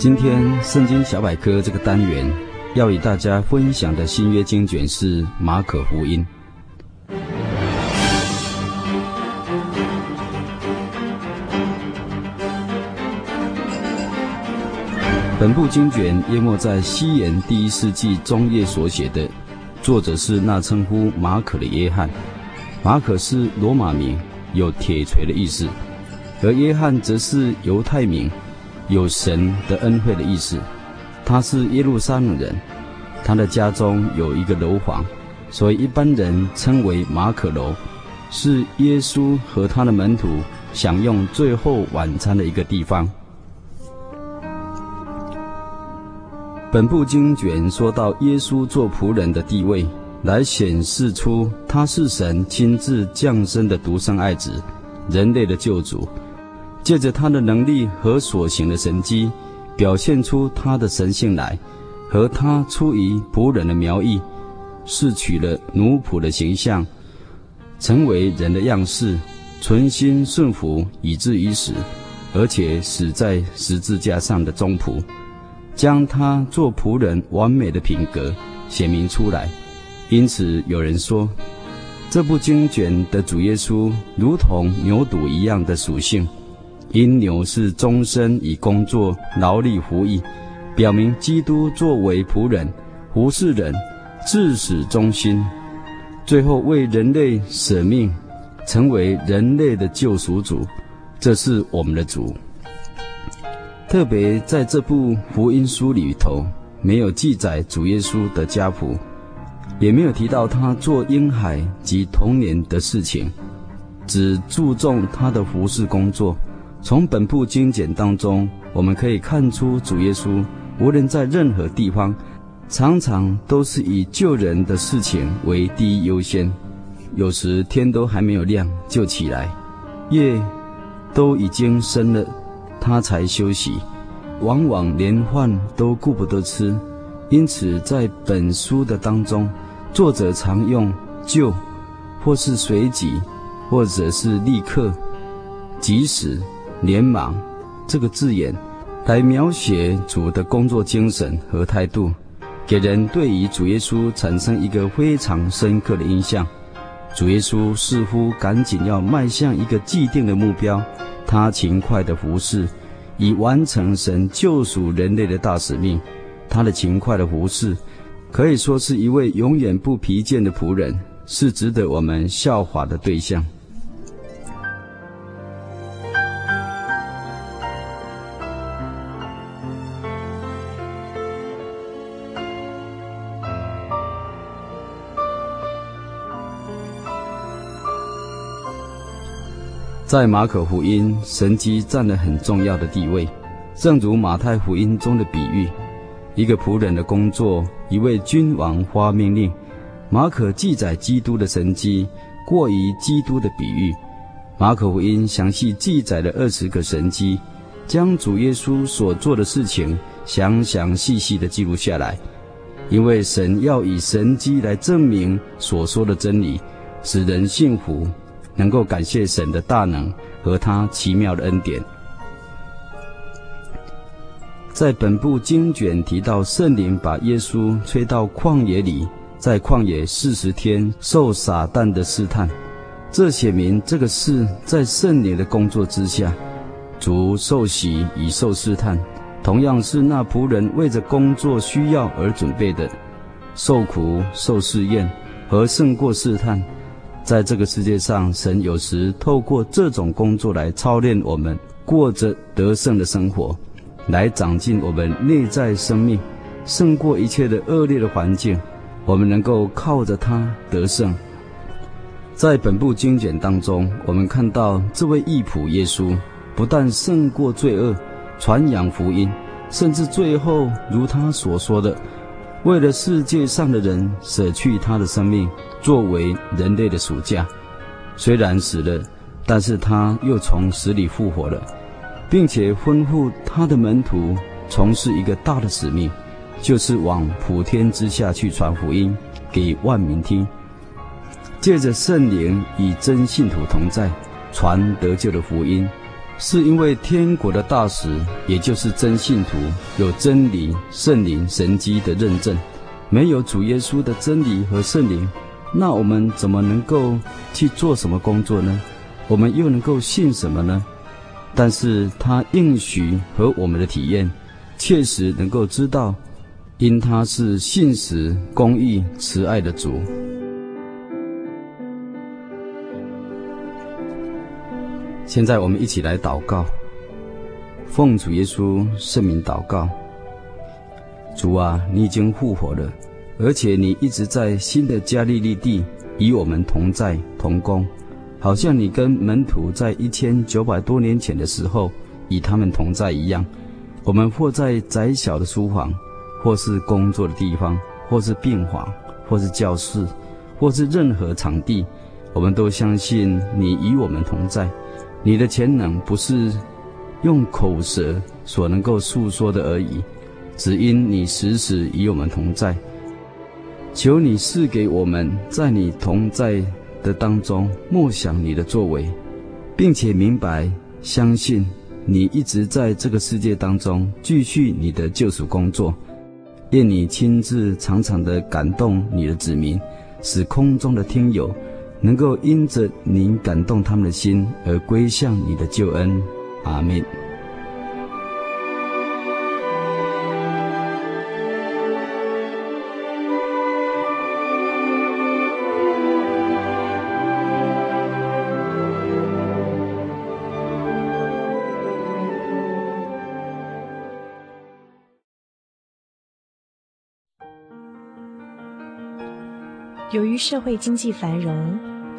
今天《圣经小百科》这个单元要与大家分享的新约经卷是《马可福音》。本部经卷淹没在西元第一世纪中叶所写的，作者是那称呼马可的约翰。马可是罗马名，有铁锤的意思；而约翰则是犹太名。有神的恩惠的意思，他是耶路撒冷人，他的家中有一个楼房，所以一般人称为马可楼，是耶稣和他的门徒享用最后晚餐的一个地方。本部经卷说到耶稣做仆人的地位，来显示出他是神亲自降生的独生爱子，人类的救主。借着他的能力和所行的神迹，表现出他的神性来，和他出于仆人的苗裔，是取了奴仆的形象，成为人的样式，存心顺服以至于死，而且死在十字架上的忠仆，将他做仆人完美的品格显明出来。因此有人说，这部经卷的主耶稣如同牛犊一样的属性。因牛是终身以工作劳力服役，表明基督作为仆人服侍人，至死忠心，最后为人类舍命，成为人类的救赎主。这是我们的主。特别在这部福音书里头，没有记载主耶稣的家谱，也没有提到他做婴孩及童年的事情，只注重他的服侍工作。从本部经简当中，我们可以看出主耶稣无论在任何地方，常常都是以救人的事情为第一优先。有时天都还没有亮就起来，夜都已经深了，他才休息。往往连饭都顾不得吃，因此在本书的当中，作者常用“就”或是“随即”或者是“立刻”、“即时”。连忙这个字眼，来描写主的工作精神和态度，给人对于主耶稣产生一个非常深刻的印象。主耶稣似乎赶紧要迈向一个既定的目标，他勤快的服侍，以完成神救赎人类的大使命。他的勤快的服侍，可以说是一位永远不疲倦的仆人，是值得我们效法的对象。在马可福音，神迹占了很重要的地位，正如马太福音中的比喻，一个仆人的工作，一位君王发命令。马可记载基督的神迹，过于基督的比喻。马可福音详细记载了二十个神迹，将主耶稣所做的事情详详细细地记录下来，因为神要以神迹来证明所说的真理，使人信服。能够感谢神的大能和他奇妙的恩典。在本部经卷提到，圣灵把耶稣吹到旷野里，在旷野四十天受撒旦的试探，这写明这个事在圣灵的工作之下。主受洗以受试探，同样是那仆人为着工作需要而准备的，受苦、受试验和胜过试探。在这个世界上，神有时透过这种工作来操练我们，过着得胜的生活，来长进我们内在生命，胜过一切的恶劣的环境，我们能够靠着他得胜。在本部经卷当中，我们看到这位义仆耶稣不但胜过罪恶，传扬福音，甚至最后如他所说的，为了世界上的人舍去他的生命，作为人类的赎价。虽然死了，但是他又从死里复活了，并且吩咐他的门徒从事一个大的使命，就是往普天之下去传福音给万民听。借着圣灵与真信徒同在，传得救的福音，是因为天国的大使，也就是真信徒，有真理、圣灵、神迹的认证。没有主耶稣的真理和圣灵，那我们怎么能够去做什么工作呢？我们又能够信什么呢？但是他应许和我们的体验，确实能够知道，因他是信实、公义、慈爱的主。现在我们一起来祷告，奉主耶稣圣名祷告。主啊，你已经复活了，而且你一直在新的加利利地与我们同在同工，好像你跟门徒在一千九百多年前的时候与他们同在一样。我们或在窄小的书房，或是工作的地方，或是病房，或是教室，或是任何场地，我们都相信你与我们同在。你的潜能不是用口舌所能够诉说的而已，只因你时时与我们同在。求你赐给我们在你同在的当中默想你的作为，并且明白相信你一直在这个世界当中继续你的救赎工作。愿你亲自常常的感动你的子民，使空中的听友。能够因着您感动他们的心而归向你的救恩，阿门。由于社会经济繁荣。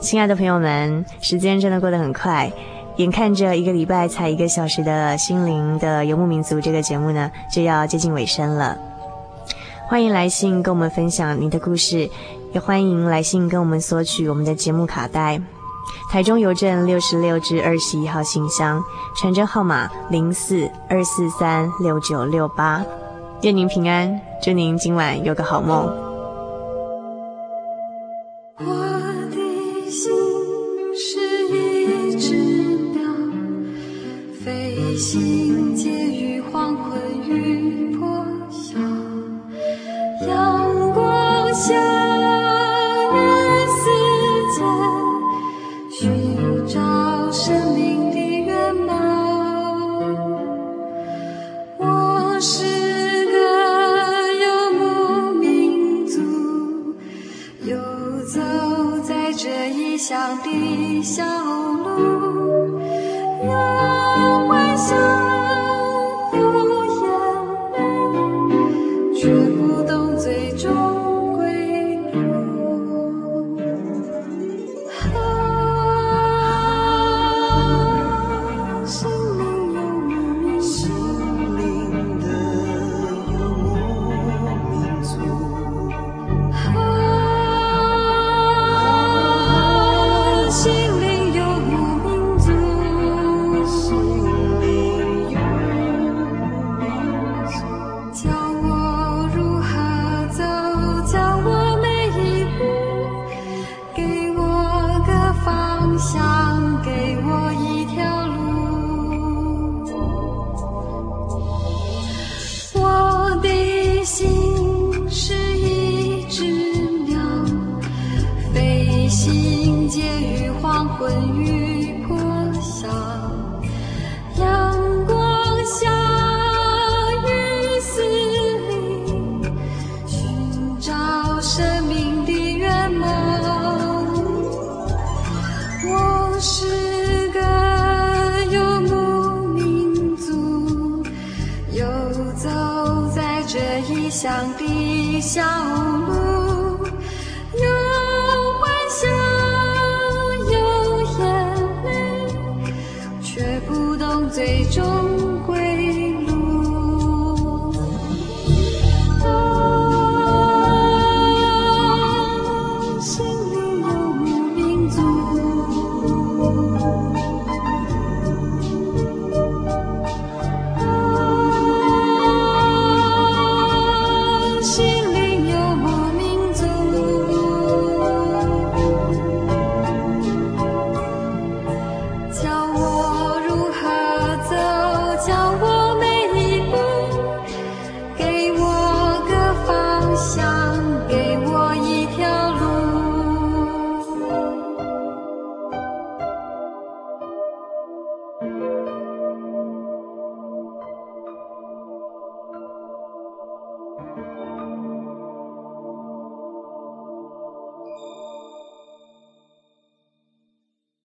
亲爱的朋友们时间真的过得很快眼看着一个礼拜才一个小时的心灵的游牧民族这个节目呢就要接近尾声了。欢迎来信跟我们分享您的故事也欢迎来信跟我们索取我们的节目卡带。台中邮政六十六至二十一号信箱，传真号码零四二四三六九六八。愿您平安，祝您今晚有个好梦。我的心是一只鸟飞行。走在这异乡的小路阳光下乡的小